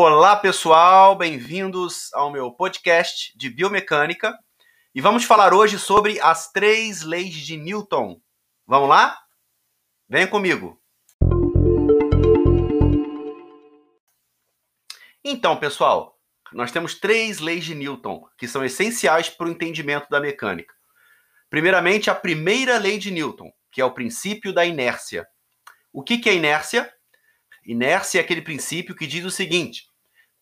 Olá, pessoal, bem-vindos ao meu podcast de biomecânica. E vamos falar hoje sobre as três leis de Newton. Vamos lá? Venha comigo. Então, pessoal, nós temos três leis de Newton que são essenciais para o entendimento da mecânica. Primeiramente, a primeira lei de Newton, que é o princípio da inércia. O que, é inércia? Inércia é aquele princípio que diz o seguinte: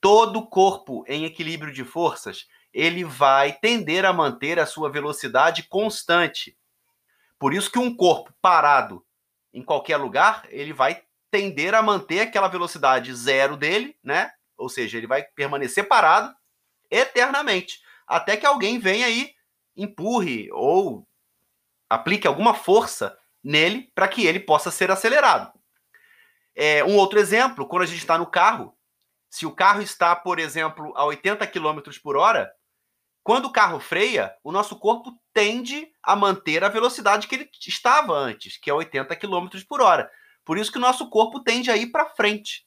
todo corpo em equilíbrio de forças, ele vai tender a manter a sua velocidade constante. Por isso que um corpo parado em qualquer lugar, ele vai tender a manter aquela velocidade zero dele, né? Ou seja, ele vai permanecer parado eternamente, até que alguém venha aí empurre ou aplique alguma força nele para que ele possa ser acelerado. É, um outro exemplo, quando a gente está no carro, se o carro está, por exemplo, a 80 km por hora, quando o carro freia, o nosso corpo tende a manter a velocidade que ele estava antes, que é 80 km por hora. Por isso que o nosso corpo tende a ir para frente.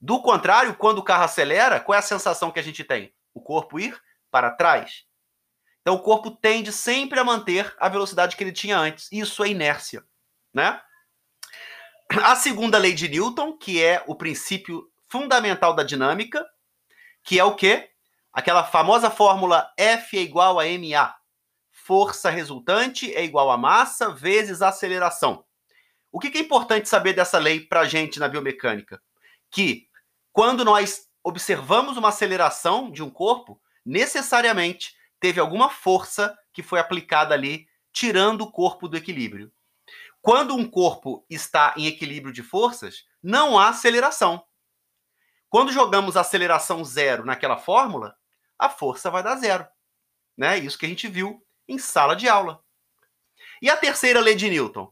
Do contrário, quando o carro acelera, qual é a sensação que a gente tem? O corpo ir para trás. Então o corpo tende sempre a manter a velocidade que ele tinha antes. Isso é inércia, né? A segunda lei de Newton, que é o princípio fundamental da dinâmica, que é o quê? Aquela famosa fórmula F é igual a ma. Força resultante é igual a massa vezes aceleração. O que é importante saber dessa lei para a gente na biomecânica? Que quando nós observamos uma aceleração de um corpo, necessariamente teve alguma força que foi aplicada ali, tirando o corpo do equilíbrio. Quando um corpo está em equilíbrio de forças, não há aceleração. Quando jogamos aceleração zero naquela fórmula, a força vai dar zero. Né? Isso que a gente viu em sala de aula. E a terceira lei de Newton?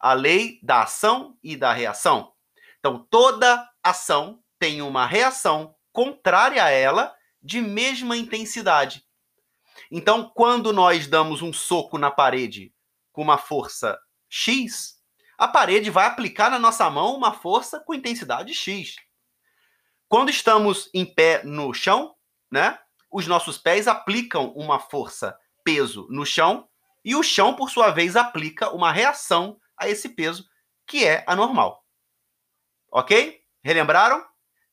A lei da ação e da reação. Então, toda ação tem uma reação contrária a ela de mesma intensidade. Então, quando nós damos um soco na parede com uma força X, a parede vai aplicar na nossa mão uma força com intensidade X. Quando estamos em pé no chão, né, os nossos pés aplicam uma força peso no chão e o chão, por sua vez, aplica uma reação a esse peso, que é anormal. Ok? Relembraram?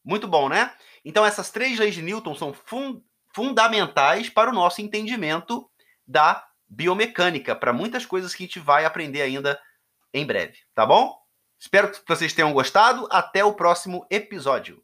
Muito bom, né? Então, essas três leis de Newton são fun fundamentais para o nosso entendimento da biomecânica para muitas coisas que a gente vai aprender ainda em breve, tá bom? Espero que vocês tenham gostado. Até o próximo episódio.